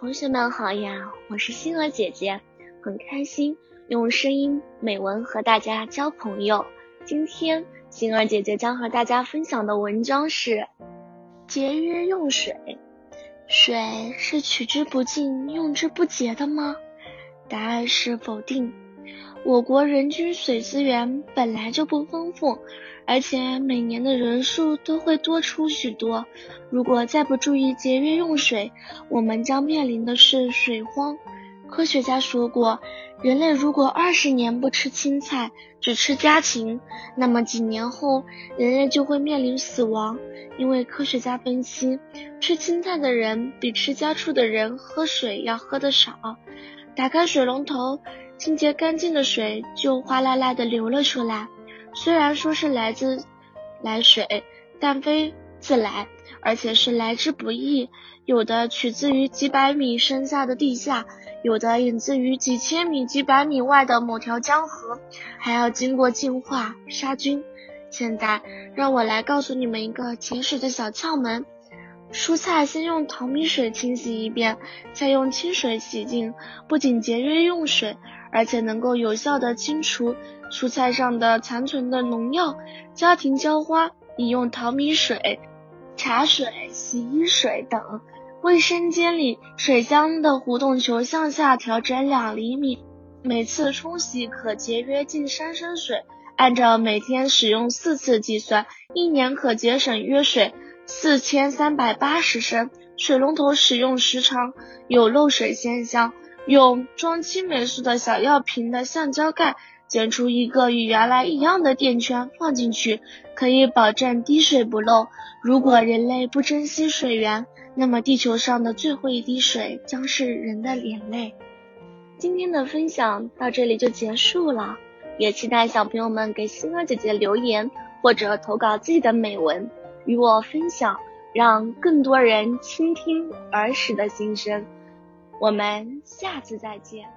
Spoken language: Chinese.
同学们好呀，我是星儿姐姐，很开心用声音美文和大家交朋友。今天星儿姐姐将和大家分享的文章是节约用水。水是取之不尽、用之不竭的吗？答案是否定。我国人均水资源本来就不丰富。而且每年的人数都会多出许多。如果再不注意节约用水，我们将面临的是水荒。科学家说过，人类如果二十年不吃青菜，只吃家禽，那么几年后人类就会面临死亡。因为科学家分析，吃青菜的人比吃家畜的人喝水要喝的少。打开水龙头，清洁干净的水就哗啦啦的流了出来。虽然说是来自来水，但非自来，而且是来之不易。有的取自于几百米深下的地下，有的引自于几千米、几百米外的某条江河，还要经过净化、杀菌。现在，让我来告诉你们一个节水的小窍门：蔬菜先用淘米水清洗一遍，再用清水洗净，不仅节约用水，而且能够有效的清除。蔬菜上的残存的农药，家庭浇花饮用淘米水、茶水、洗衣水等。卫生间里水箱的弧动球向下调整两厘米，每次冲洗可节约近三升水。按照每天使用四次计算，一年可节省约水四千三百八十升。水龙头使用时常有漏水现象，用装青霉素的小药瓶的橡胶盖。剪出一个与原来一样的垫圈放进去，可以保证滴水不漏。如果人类不珍惜水源，那么地球上的最后一滴水将是人的眼泪。今天的分享到这里就结束了，也期待小朋友们给星儿姐姐留言或者投稿自己的美文与我分享，让更多人倾听儿时的心声。我们下次再见。